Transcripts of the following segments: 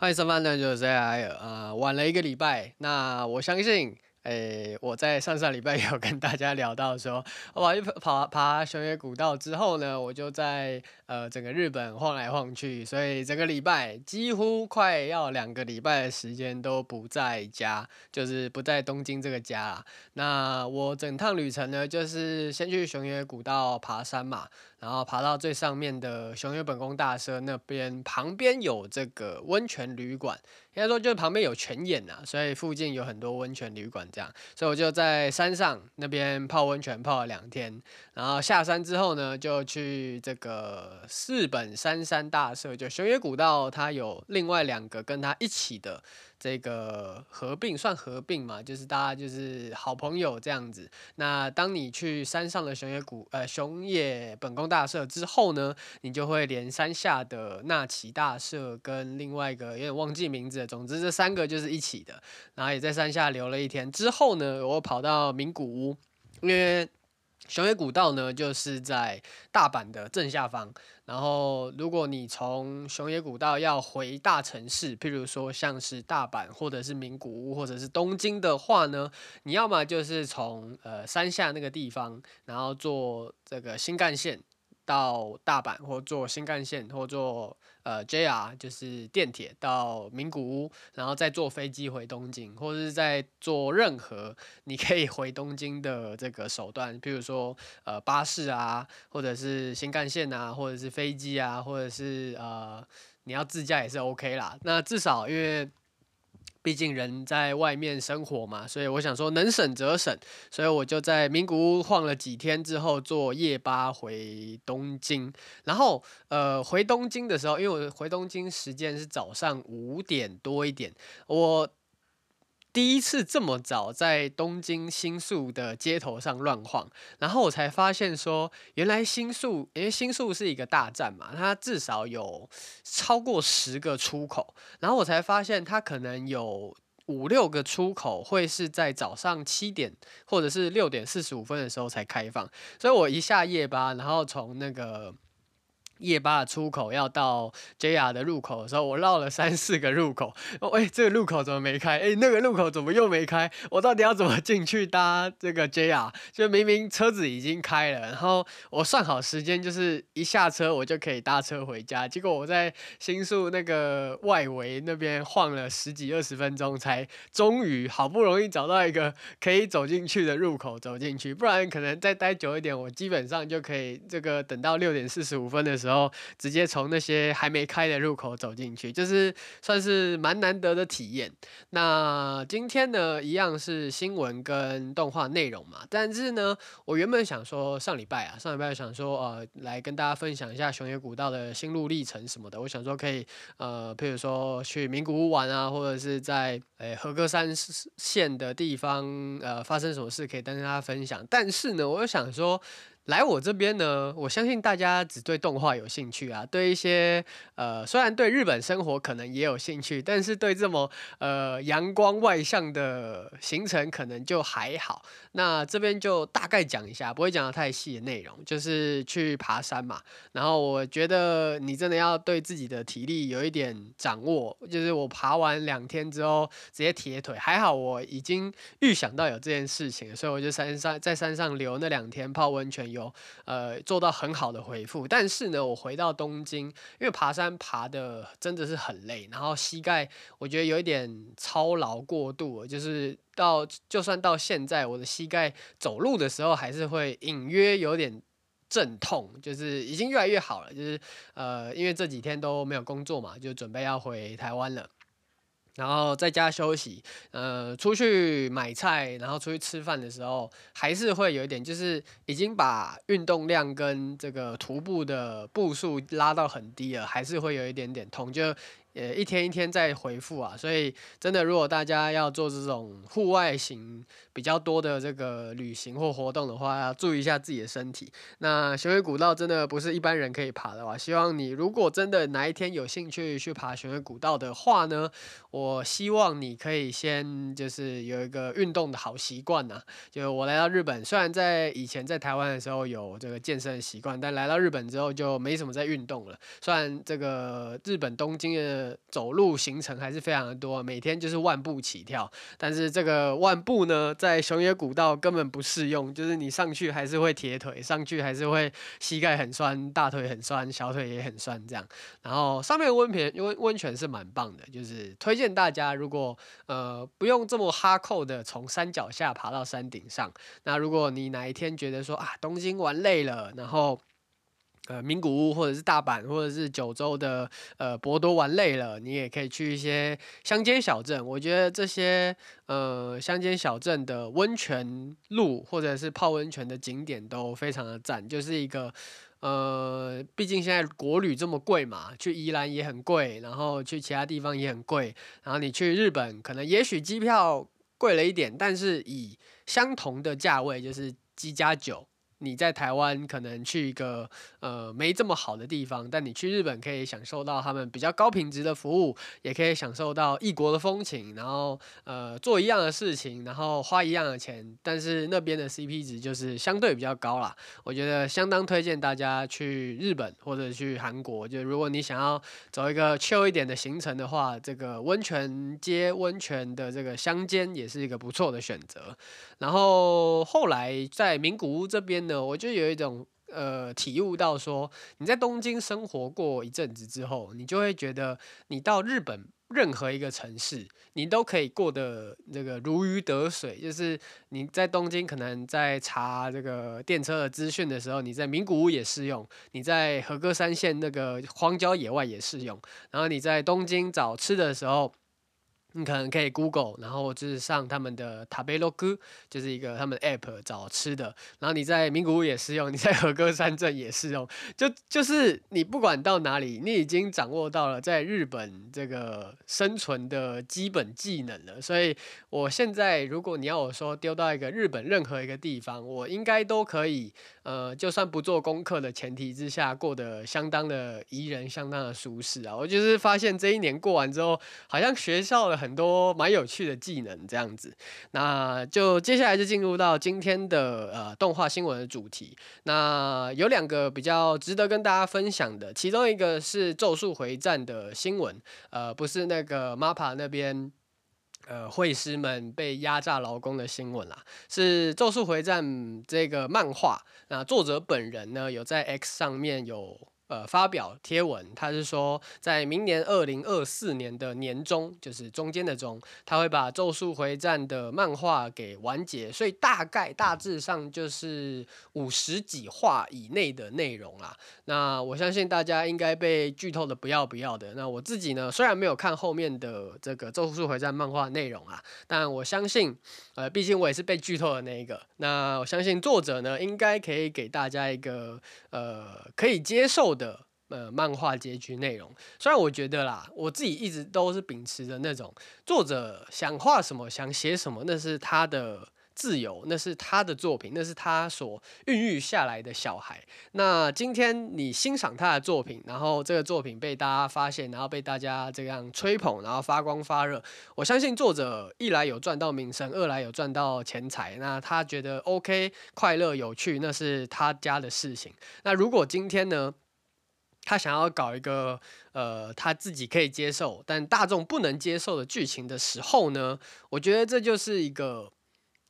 欢迎收看，那就是 AI 啊，晚了一个礼拜，那我相信。诶，我在上上礼拜有跟大家聊到说，我跑去爬熊野古道之后呢，我就在呃整个日本晃来晃去，所以整个礼拜几乎快要两个礼拜的时间都不在家，就是不在东京这个家。那我整趟旅程呢，就是先去熊野古道爬山嘛，然后爬到最上面的熊野本宫大社那边，旁边有这个温泉旅馆。应该说，就是旁边有泉眼呐，所以附近有很多温泉旅馆这样，所以我就在山上那边泡温泉泡了两天，然后下山之后呢，就去这个四本山山大社，就熊野古道，它有另外两个跟它一起的。这个合并算合并嘛，就是大家就是好朋友这样子。那当你去山上的熊野谷呃熊野本宫大社之后呢，你就会连山下的那岐大社跟另外一个有点忘记名字，总之这三个就是一起的。然后也在山下留了一天之后呢，我跑到名古屋，因为。熊野古道呢，就是在大阪的正下方。然后，如果你从熊野古道要回大城市，譬如说像是大阪，或者是名古屋，或者是东京的话呢，你要么就是从呃山下那个地方，然后坐这个新干线。到大阪，或坐新干线，或坐呃 JR，就是电铁到名古屋，然后再坐飞机回东京，或者是在坐任何你可以回东京的这个手段，比如说呃巴士啊，或者是新干线啊，或者是飞机啊，或者是呃你要自驾也是 OK 啦。那至少因为。毕竟人在外面生活嘛，所以我想说能省则省，所以我就在名古屋晃了几天之后，坐夜巴回东京。然后呃，回东京的时候，因为我回东京时间是早上五点多一点，我。第一次这么早在东京新宿的街头上乱晃，然后我才发现说，原来新宿，因为新宿是一个大站嘛，它至少有超过十个出口，然后我才发现它可能有五六个出口会是在早上七点或者是六点四十五分的时候才开放，所以我一下夜班，然后从那个。夜巴的出口要到 JR 的入口的时候，我绕了三四个入口。哦，哎，这个路口怎么没开？哎，那个路口怎么又没开？我到底要怎么进去搭这个 JR？就明明车子已经开了，然后我算好时间，就是一下车我就可以搭车回家。结果我在新宿那个外围那边晃了十几二十分钟，才终于好不容易找到一个可以走进去的入口走进去。不然可能再待久一点，我基本上就可以这个等到六点四十五分的时候。然后直接从那些还没开的入口走进去，就是算是蛮难得的体验。那今天呢，一样是新闻跟动画内容嘛。但是呢，我原本想说上礼拜啊，上礼拜想说呃，来跟大家分享一下熊野古道的心路历程什么的。我想说可以呃，譬如说去名古屋玩啊，或者是在诶和歌山县的地方呃发生什么事可以跟大家分享。但是呢，我又想说。来我这边呢，我相信大家只对动画有兴趣啊，对一些呃，虽然对日本生活可能也有兴趣，但是对这么呃阳光外向的行程可能就还好。那这边就大概讲一下，不会讲的太细的内容，就是去爬山嘛。然后我觉得你真的要对自己的体力有一点掌握，就是我爬完两天之后直接铁腿，还好我已经预想到有这件事情，所以我就山上在山上留那两天泡温泉游。有呃做到很好的回复，但是呢，我回到东京，因为爬山爬的真的是很累，然后膝盖我觉得有一点操劳过度，就是到就算到现在，我的膝盖走路的时候还是会隐约有点阵痛，就是已经越来越好了，就是呃因为这几天都没有工作嘛，就准备要回台湾了。然后在家休息，呃，出去买菜，然后出去吃饭的时候，还是会有一点，就是已经把运动量跟这个徒步的步数拉到很低了，还是会有一点点痛，就。呃，一天一天在回复啊，所以真的，如果大家要做这种户外型比较多的这个旅行或活动的话，要注意一下自己的身体。那熊野古道真的不是一般人可以爬的话，希望你如果真的哪一天有兴趣去爬熊野古道的话呢，我希望你可以先就是有一个运动的好习惯呐。就我来到日本，虽然在以前在台湾的时候有这个健身的习惯，但来到日本之后就没什么在运动了。虽然这个日本东京的呃走路行程还是非常的多，每天就是万步起跳。但是这个万步呢，在熊野古道根本不适用，就是你上去还是会铁腿，上去还是会膝盖很酸，大腿很酸，小腿也很酸这样。然后上面温泉，因为温泉是蛮棒的，就是推荐大家，如果呃不用这么哈扣的从山脚下爬到山顶上，那如果你哪一天觉得说啊东京玩累了，然后呃，名古屋或者是大阪或者是九州的呃博多玩累了，你也可以去一些乡间小镇。我觉得这些呃乡间小镇的温泉路或者是泡温泉的景点都非常的赞，就是一个呃，毕竟现在国旅这么贵嘛，去宜兰也很贵，然后去其他地方也很贵，然后你去日本可能也许机票贵了一点，但是以相同的价位就是机加酒。你在台湾可能去一个呃没这么好的地方，但你去日本可以享受到他们比较高品质的服务，也可以享受到异国的风情，然后呃做一样的事情，然后花一样的钱，但是那边的 CP 值就是相对比较高啦。我觉得相当推荐大家去日本或者去韩国。就如果你想要走一个 chill 一点的行程的话，这个温泉街、温泉的这个乡间也是一个不错的选择。然后后来在名古屋这边。我就有一种呃体悟到说，你在东京生活过一阵子之后，你就会觉得你到日本任何一个城市，你都可以过得这个如鱼得水。就是你在东京可能在查这个电车的资讯的时候，你在名古屋也适用；你在和歌山县那个荒郊野外也适用。然后你在东京找吃的时候。你可能可以 Google，然后就是上他们的 Tabelog，就是一个他们 App 找吃的。然后你在名古屋也适用，你在和歌山镇也适用。就就是你不管到哪里，你已经掌握到了在日本这个生存的基本技能了。所以我现在如果你要我说丢到一个日本任何一个地方，我应该都可以。呃，就算不做功课的前提之下，过得相当的宜人，相当的舒适啊。我就是发现这一年过完之后，好像学校了很多蛮有趣的技能这样子。那就接下来就进入到今天的呃动画新闻的主题。那有两个比较值得跟大家分享的，其中一个是《咒术回战》的新闻，呃，不是那个 MAPA 那边。呃，绘师们被压榨劳工的新闻啦，是《咒术回战》这个漫画。那作者本人呢，有在 X 上面有。呃，发表贴文，他是说，在明年二零二四年的年中，就是中间的中，他会把《咒术回战》的漫画给完结，所以大概大致上就是五十几话以内的内容啦。那我相信大家应该被剧透的不要不要的。那我自己呢，虽然没有看后面的这个《咒术回战》漫画内容啊，但我相信，呃，毕竟我也是被剧透的那一个。那我相信作者呢，应该可以给大家一个呃可以接受的呃漫画结局内容，虽然我觉得啦，我自己一直都是秉持着那种作者想画什么想写什么，那是他的。自由，那是他的作品，那是他所孕育下来的小孩。那今天你欣赏他的作品，然后这个作品被大家发现，然后被大家这样吹捧，然后发光发热。我相信作者一来有赚到名声，二来有赚到钱财。那他觉得 OK，快乐有趣，那是他家的事情。那如果今天呢，他想要搞一个呃他自己可以接受，但大众不能接受的剧情的时候呢，我觉得这就是一个。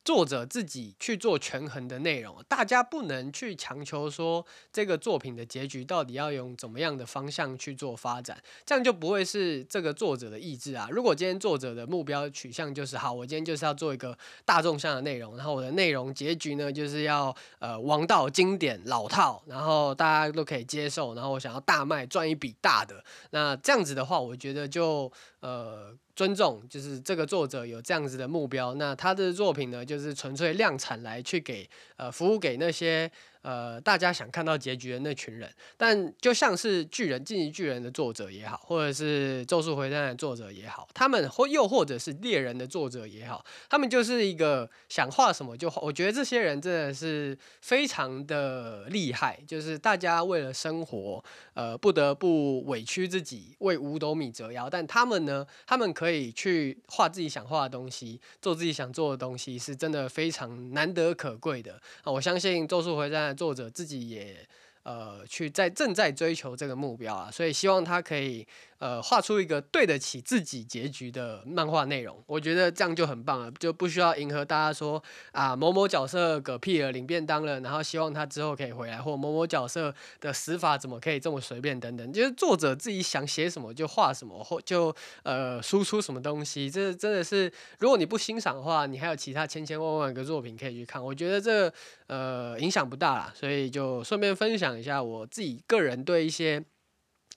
作者自己去做权衡的内容，大家不能去强求说这个作品的结局到底要用怎么样的方向去做发展，这样就不会是这个作者的意志啊。如果今天作者的目标取向就是好，我今天就是要做一个大众向的内容，然后我的内容结局呢就是要呃王道经典老套，然后大家都可以接受，然后我想要大卖赚一笔大的，那这样子的话，我觉得就呃。尊重，就是这个作者有这样子的目标，那他的作品呢，就是纯粹量产来去给呃服务给那些。呃，大家想看到结局的那群人，但就像是巨人、进击巨人的作者也好，或者是咒术回战的作者也好，他们或又或者是猎人的作者也好，他们就是一个想画什么就画。我觉得这些人真的是非常的厉害，就是大家为了生活，呃，不得不委屈自己，为五斗米折腰。但他们呢，他们可以去画自己想画的东西，做自己想做的东西，是真的非常难得可贵的啊！我相信咒术回战。作者自己也呃去在正在追求这个目标啊，所以希望他可以呃画出一个对得起自己结局的漫画内容，我觉得这样就很棒了，就不需要迎合大家说啊某某角色嗝屁了领便当了，然后希望他之后可以回来，或某某角色的死法怎么可以这么随便等等，就是作者自己想写什么就画什么，或就呃输出什么东西，这真的是如果你不欣赏的话，你还有其他千千万万个作品可以去看，我觉得这呃影响不大啦，所以就顺便分享一下我自己个人对一些。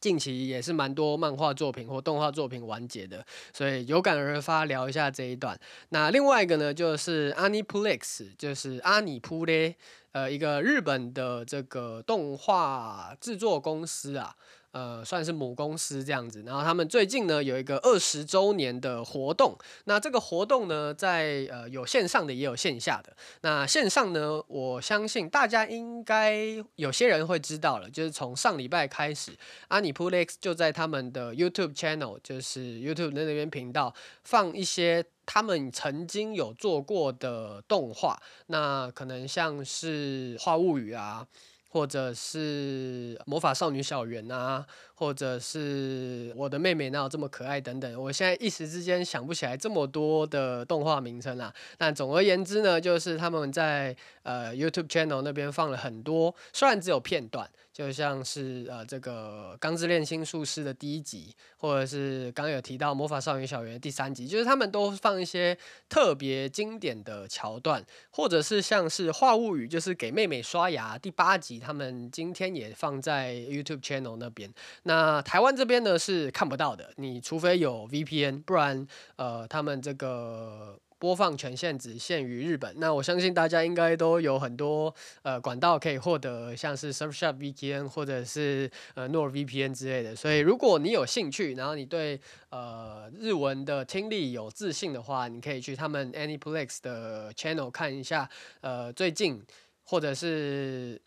近期也是蛮多漫画作品或动画作品完结的，所以有感而发聊一下这一段。那另外一个呢，就是 Aniplex，就是阿尼普勒，呃，一个日本的这个动画制作公司啊。呃，算是母公司这样子，然后他们最近呢有一个二十周年的活动，那这个活动呢在呃有线上的也有线下的，那线上呢，我相信大家应该有些人会知道了，就是从上礼拜开始，阿尼普 X 就在他们的 YouTube channel，就是 YouTube 的那边频道放一些他们曾经有做过的动画，那可能像是《花物语》啊。或者是魔法少女小圆啊，或者是我的妹妹哪有这么可爱等等，我现在一时之间想不起来这么多的动画名称啦。但总而言之呢，就是他们在呃 YouTube channel 那边放了很多，虽然只有片段。就像是呃这个《钢之炼心术师》的第一集，或者是刚有提到《魔法少女小圆》第三集，就是他们都放一些特别经典的桥段，或者是像是《话物语》，就是给妹妹刷牙第八集，他们今天也放在 YouTube channel 那边。那台湾这边呢是看不到的，你除非有 VPN，不然呃他们这个。播放权限只限于日本，那我相信大家应该都有很多呃管道可以获得，像是 Surfshark VPN 或者是呃 NordVPN 之类的。所以如果你有兴趣，然后你对呃日文的听力有自信的话，你可以去他们 Aniplex 的 channel 看一下，呃最近或者是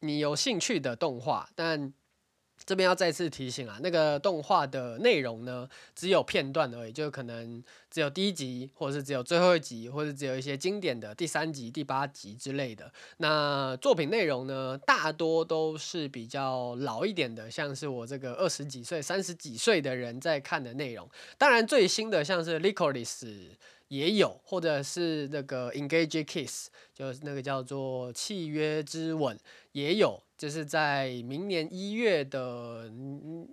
你有兴趣的动画，但。这边要再次提醒啊，那个动画的内容呢，只有片段而已，就可能只有第一集，或者是只有最后一集，或者只有一些经典的第三集、第八集之类的。那作品内容呢，大多都是比较老一点的，像是我这个二十几岁、三十几岁的人在看的内容。当然，最新的像是《Lycoris》也有，或者是那个《Engage Kiss》，就是那个叫做《契约之吻》也有。就是在明年一月的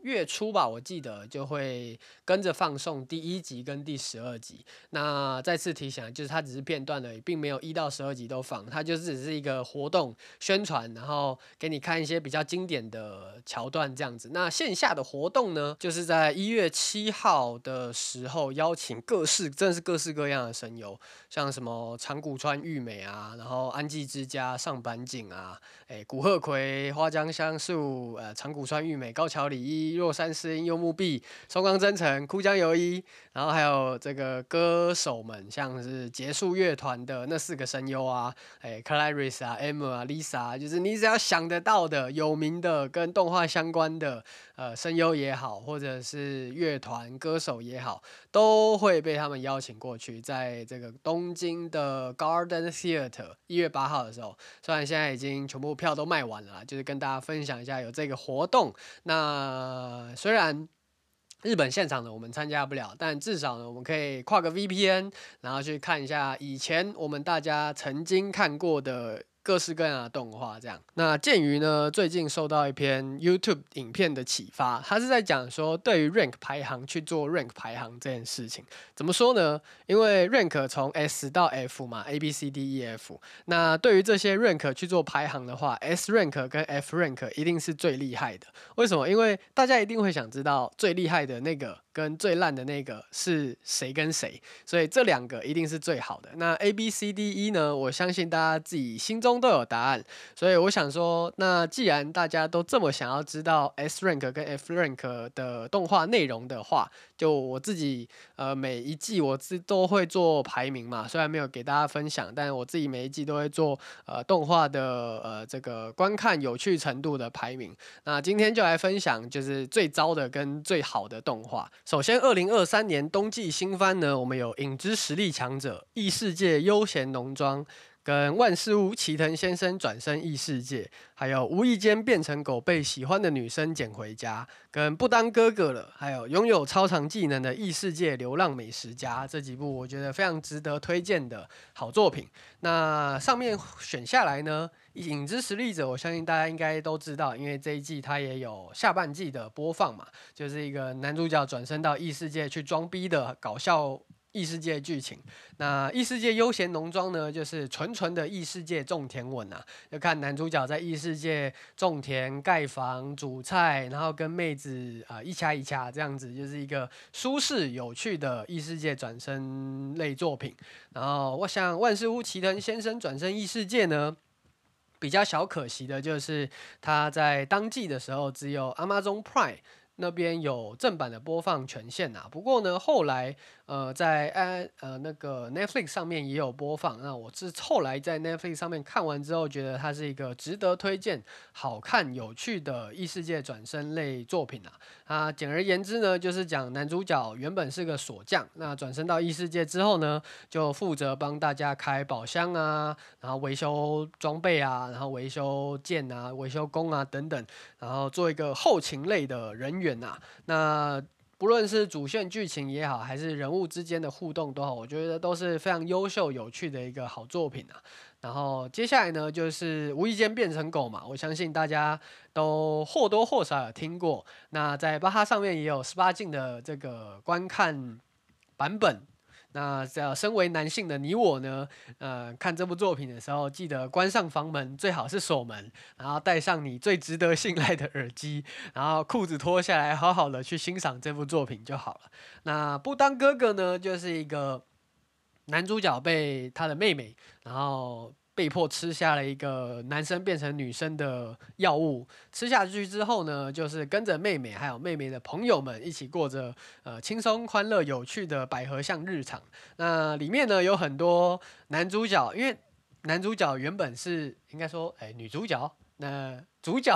月初吧，我记得就会跟着放送第一集跟第十二集。那再次提醒，就是它只是片段而已，并没有一到十二集都放，它就是只是一个活动宣传，然后给你看一些比较经典的桥段这样子。那线下的活动呢，就是在一月七号的时候邀请各式，真的是各式各样样的声优，像什么长谷川裕美啊，然后安伎之家上坂井啊，诶，古贺葵。花江香树、呃，长谷川裕美、高桥李依、若山诗音、柚木碧、松冈真澄、哭江由一，然后还有这个歌手们，像是结束乐团的那四个声优啊，哎，Clarice 啊、Emma 啊、Lisa，就是你只要想得到的有名的跟动画相关的。呃，声优也好，或者是乐团歌手也好，都会被他们邀请过去，在这个东京的 Garden Theater 一月八号的时候，虽然现在已经全部票都卖完了，就是跟大家分享一下有这个活动。那虽然日本现场呢我们参加不了，但至少呢，我们可以跨个 VPN，然后去看一下以前我们大家曾经看过的。各式各样的动画，这样。那鉴于呢，最近受到一篇 YouTube 影片的启发，他是在讲说，对于 rank 排行去做 rank 排行这件事情，怎么说呢？因为 rank 从 S 到 F 嘛，A B C D E F。那对于这些 rank 去做排行的话，S rank 跟 F rank 一定是最厉害的。为什么？因为大家一定会想知道最厉害的那个。跟最烂的那个是谁跟谁，所以这两个一定是最好的。那 A B C D E 呢？我相信大家自己心中都有答案。所以我想说，那既然大家都这么想要知道 S rank 跟 F rank 的动画内容的话，就我自己呃每一季我自都会做排名嘛。虽然没有给大家分享，但我自己每一季都会做呃动画的呃这个观看有趣程度的排名。那今天就来分享就是最糟的跟最好的动画。首先，二零二三年冬季新番呢，我们有《影之实力强者》、《异世界悠闲农庄》、《跟万事屋齐藤先生转身异世界，还有无意间变成狗被喜欢的女生捡回家，跟不当哥哥了，还有拥有超长技能的异世界流浪美食家这几部，我觉得非常值得推荐的好作品。那上面选下来呢，《影之实力者》，我相信大家应该都知道，因为这一季它也有下半季的播放嘛，就是一个男主角转身到异世界去装逼的搞笑。异世界剧情，那异世界悠闲农庄呢，就是纯纯的异世界种田文啊。就看男主角在异世界种田、盖房、煮菜，然后跟妹子啊、一掐一掐这样子，就是一个舒适有趣的异世界转生类作品。然后我想万事屋齐藤先生转生异世界呢，比较小可惜的就是他在当季的时候只有 Amazon Prime。那边有正版的播放权限呐，不过呢，后来呃在呃呃那个 Netflix 上面也有播放。那我是后来在 Netflix 上面看完之后，觉得它是一个值得推荐、好看、有趣的异世界转生类作品啊。啊，简而言之呢，就是讲男主角原本是个锁匠，那转生到异世界之后呢，就负责帮大家开宝箱啊，然后维修装备啊，然后维修剑啊、维修弓啊等等，然后做一个后勤类的人员。那不论是主线剧情也好，还是人物之间的互动都好，我觉得都是非常优秀、有趣的一个好作品啊。然后接下来呢，就是无意间变成狗嘛，我相信大家都或多或少有听过。那在巴哈上面也有十八禁的这个观看版本。那这身为男性的你我呢，呃，看这部作品的时候，记得关上房门，最好是锁门，然后带上你最值得信赖的耳机，然后裤子脱下来，好好的去欣赏这部作品就好了。那不当哥哥呢，就是一个男主角被他的妹妹，然后。被迫吃下了一个男生变成女生的药物，吃下去之后呢，就是跟着妹妹还有妹妹的朋友们一起过着呃轻松、欢乐、有趣的百合像日常。那里面呢有很多男主角，因为男主角原本是应该说哎女主角。那主角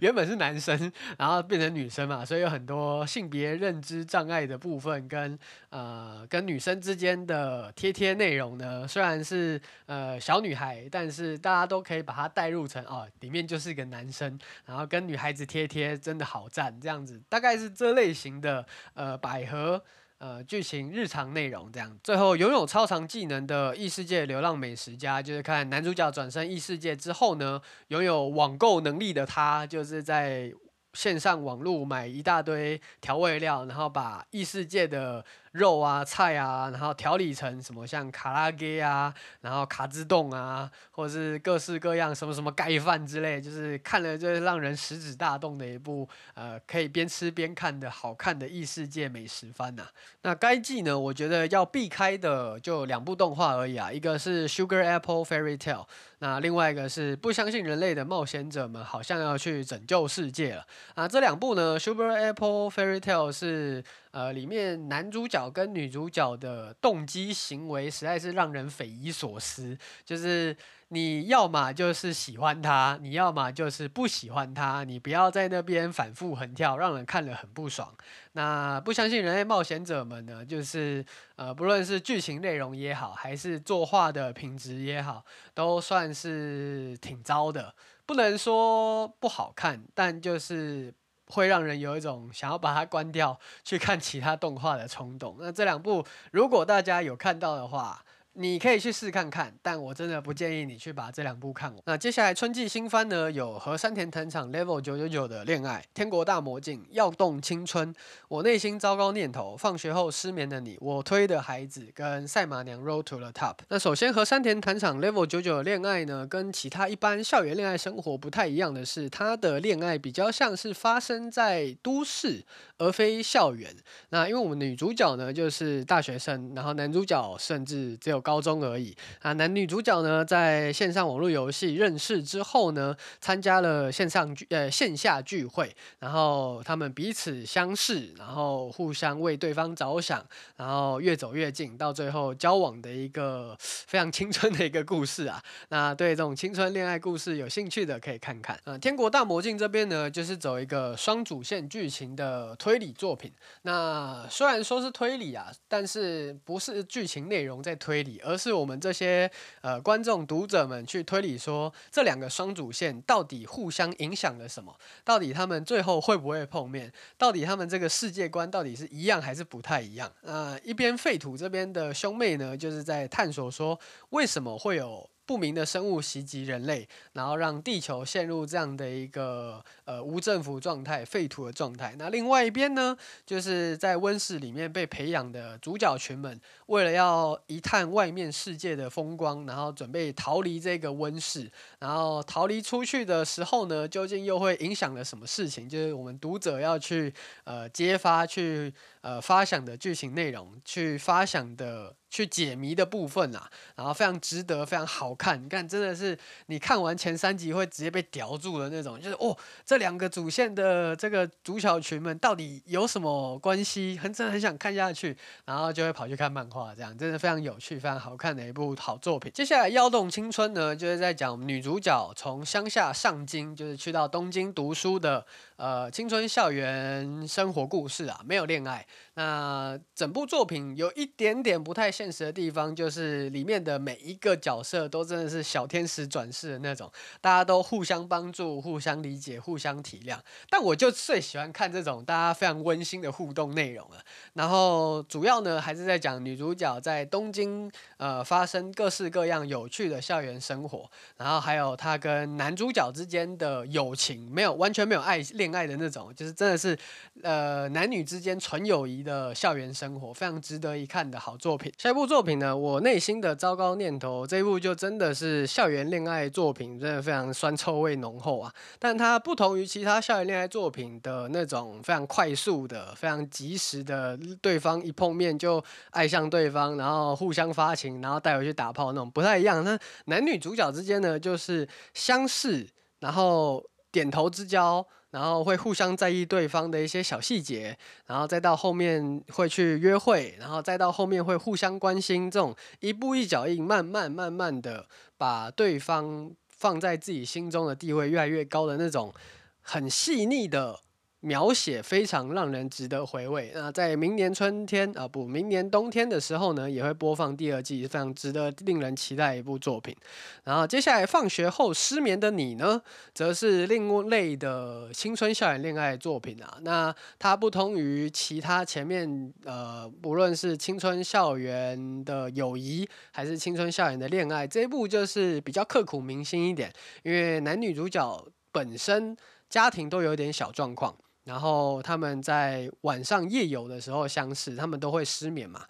原本是男生，然后变成女生嘛，所以有很多性别认知障碍的部分跟呃跟女生之间的贴贴内容呢，虽然是呃小女孩，但是大家都可以把它带入成哦，里面就是一个男生，然后跟女孩子贴贴，真的好赞，这样子大概是这类型的呃百合。呃，剧情日常内容这样，最后拥有超长技能的异世界流浪美食家，就是看男主角转身异世界之后呢，拥有网购能力的他，就是在。线上网络买一大堆调味料，然后把异世界的肉啊、菜啊，然后调理成什么像卡拉给啊，然后卡兹冻啊，或者是各式各样什么什么盖饭之类，就是看了就是让人食指大动的一部呃，可以边吃边看的好看的异世界美食番呐、啊。那该季呢，我觉得要避开的就两部动画而已啊，一个是 Sugar Apple Fairy Tale。那另外一个是不相信人类的冒险者们好像要去拯救世界了啊！这两部呢，《Sugar Apple Fairy Tale》是呃里面男主角跟女主角的动机行为实在是让人匪夷所思，就是。你要么就是喜欢他，你要么就是不喜欢他，你不要在那边反复横跳，让人看了很不爽。那不相信人类冒险者们呢？就是呃，不论是剧情内容也好，还是作画的品质也好，都算是挺糟的。不能说不好看，但就是会让人有一种想要把它关掉去看其他动画的冲动。那这两部，如果大家有看到的话，你可以去试看看，但我真的不建议你去把这两部看完。那接下来春季新番呢，有和山田藤场 Level 九九九的恋爱、天国大魔镜，要动青春、我内心糟糕念头、放学后失眠的你、我推的孩子跟赛马娘 Road to the Top。那首先和山田藤场 Level 九九的恋爱呢，跟其他一般校园恋爱生活不太一样的是，他的恋爱比较像是发生在都市，而非校园。那因为我们女主角呢就是大学生，然后男主角甚至只有。高中而已啊，男女主角呢在线上网络游戏认识之后呢，参加了线上聚呃线下聚会，然后他们彼此相识，然后互相为对方着想，然后越走越近，到最后交往的一个非常青春的一个故事啊。那对这种青春恋爱故事有兴趣的可以看看啊。天国大魔境这边呢，就是走一个双主线剧情的推理作品。那虽然说是推理啊，但是不是剧情内容在推理。而是我们这些呃观众读者们去推理说，这两个双主线到底互相影响了什么？到底他们最后会不会碰面？到底他们这个世界观到底是一样还是不太一样？那，一边废土这边的兄妹呢，就是在探索说为什么会有。不明的生物袭击人类，然后让地球陷入这样的一个呃无政府状态、废土的状态。那另外一边呢，就是在温室里面被培养的主角群们，为了要一探外面世界的风光，然后准备逃离这个温室。然后逃离出去的时候呢，究竟又会影响了什么事情？就是我们读者要去呃揭发、去呃发想的剧情内容，去发想的。去解谜的部分啊，然后非常值得，非常好看。你看，真的是你看完前三集会直接被叼住的那种，就是哦，这两个主线的这个主角群们到底有什么关系？很真的很想看下去，然后就会跑去看漫画，这样真的非常有趣、非常好看的一部好作品。接下来《跃动青春》呢，就是在讲女主角从乡下上京，就是去到东京读书的呃青春校园生活故事啊，没有恋爱。那整部作品有一点点不太现实的地方，就是里面的每一个角色都真的是小天使转世的那种，大家都互相帮助、互相理解、互相体谅。但我就最喜欢看这种大家非常温馨的互动内容了。然后主要呢还是在讲女主角在东京呃发生各式各样有趣的校园生活，然后还有她跟男主角之间的友情，没有完全没有爱恋爱的那种，就是真的是呃男女之间纯友谊的校园生活，非常值得一看的好作品。下一部作品呢，我内心的糟糕念头，这一部就真的是校园恋爱作品，真的非常酸臭味浓厚啊。但它不同于其他校园恋爱作品的那种非常快速的、非常及时的，对方一碰面就爱上对方，然后互相发情，然后带回去打炮那种不太一样。那男女主角之间呢，就是相识，然后点头之交。然后会互相在意对方的一些小细节，然后再到后面会去约会，然后再到后面会互相关心，这种一步一脚印，慢慢慢慢的把对方放在自己心中的地位越来越高的那种很细腻的。描写非常让人值得回味。那在明年春天啊，不，明年冬天的时候呢，也会播放第二季，非常值得令人期待一部作品。然后接下来放学后失眠的你呢，则是另类的青春校园恋爱作品啊。那它不同于其他前面呃，不论是青春校园的友谊，还是青春校园的恋爱，这一部就是比较刻骨铭心一点，因为男女主角本身家庭都有点小状况。然后他们在晚上夜游的时候相识，他们都会失眠嘛，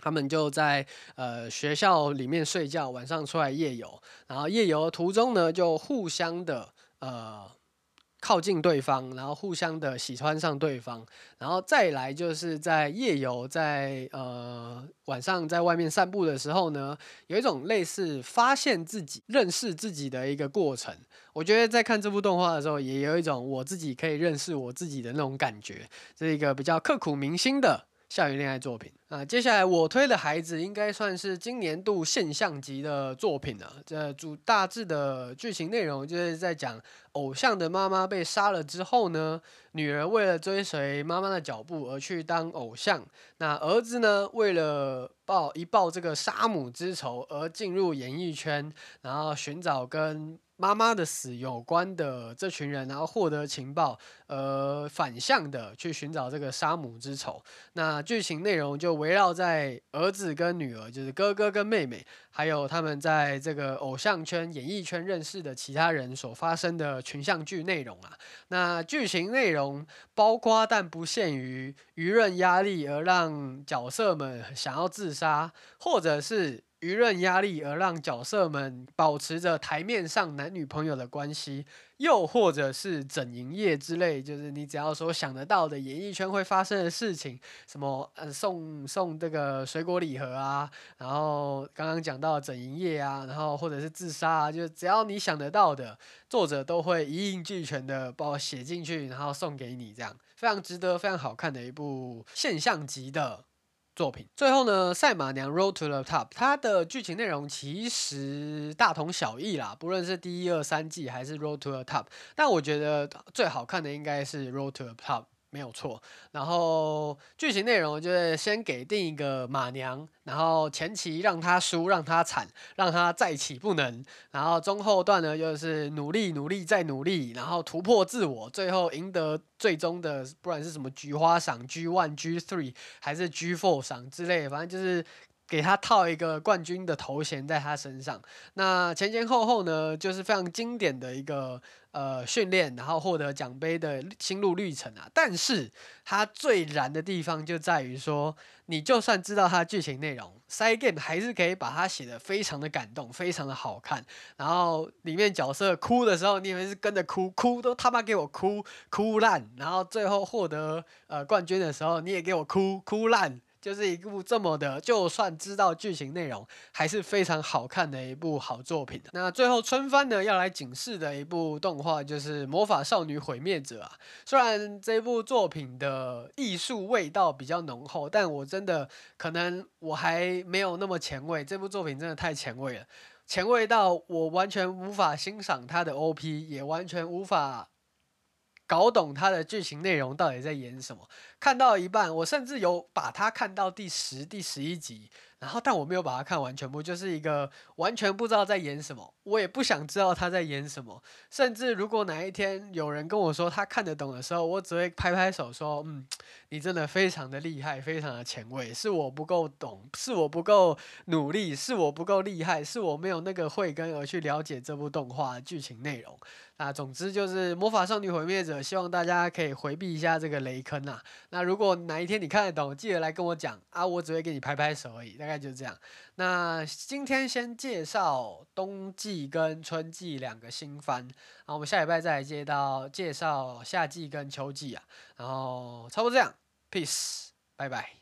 他们就在呃学校里面睡觉，晚上出来夜游，然后夜游途中呢，就互相的呃。靠近对方，然后互相的喜欢上对方，然后再来就是在夜游，在呃晚上在外面散步的时候呢，有一种类似发现自己、认识自己的一个过程。我觉得在看这部动画的时候，也有一种我自己可以认识我自己的那种感觉，是一个比较刻苦铭心的。校园恋爱作品啊，接下来我推的孩子应该算是今年度现象级的作品了。这主大致的剧情内容就是在讲偶像的妈妈被杀了之后呢，女儿为了追随妈妈的脚步而去当偶像，那儿子呢，为了报一报这个杀母之仇而进入演艺圈，然后寻找跟。妈妈的死有关的这群人，然后获得情报，呃，反向的去寻找这个杀母之仇。那剧情内容就围绕在儿子跟女儿，就是哥哥跟妹妹，还有他们在这个偶像圈、演艺圈认识的其他人所发生的群像剧内容啊。那剧情内容包括但不限于舆论压力而让角色们想要自杀，或者是。舆论压力而让角色们保持着台面上男女朋友的关系，又或者是整营业之类，就是你只要说想得到的演艺圈会发生的事情，什么呃送送这个水果礼盒啊，然后刚刚讲到整营业啊，然后或者是自杀啊，就只要你想得到的，作者都会一应俱全的把我写进去，然后送给你，这样非常值得、非常好看的一部现象级的。作品。最后呢，《赛马娘 Road to the Top》它的剧情内容其实大同小异啦，不论是第一、二、三季还是《Road to the Top》，但我觉得最好看的应该是《Road to the Top》没有错。然后剧情内容就是先给定一个马娘，然后前期让她输，让她惨，让她再起不能。然后中后段呢，就是努力努力再努力，然后突破自我，最后赢得最终的，不管是什么菊花赏、G One、G Three 还是 G Four 赏之类，反正就是。给他套一个冠军的头衔在他身上，那前前后后呢，就是非常经典的一个呃训练，然后获得奖杯的心路历程啊。但是他最燃的地方就在于说，你就算知道他剧情内容，Cygame 还是可以把它写得非常的感动，非常的好看。然后里面角色哭的时候，你以为是跟着哭，哭都他妈给我哭哭烂。然后最后获得呃冠军的时候，你也给我哭哭烂。就是一部这么的，就算知道剧情内容，还是非常好看的一部好作品。那最后春番呢，要来警示的一部动画就是《魔法少女毁灭者》啊。虽然这部作品的艺术味道比较浓厚，但我真的可能我还没有那么前卫。这部作品真的太前卫了，前卫到我完全无法欣赏它的 OP，也完全无法。搞懂他的剧情内容到底在演什么？看到一半，我甚至有把它看到第十、第十一集。然后，但我没有把它看完全部，就是一个完全不知道在演什么，我也不想知道他在演什么。甚至如果哪一天有人跟我说他看得懂的时候，我只会拍拍手说：“嗯，你真的非常的厉害，非常的前卫。是我不够懂，是我不够努力，是我不够厉害，是我没有那个慧根而去了解这部动画剧情内容。”那总之就是《魔法少女毁灭者》，希望大家可以回避一下这个雷坑啊。那如果哪一天你看得懂，记得来跟我讲啊，我只会给你拍拍手而已。大概就是这样。那今天先介绍冬季跟春季两个新番，然后我们下礼拜再来接到介绍夏季跟秋季啊。然后差不多这样，peace，拜拜。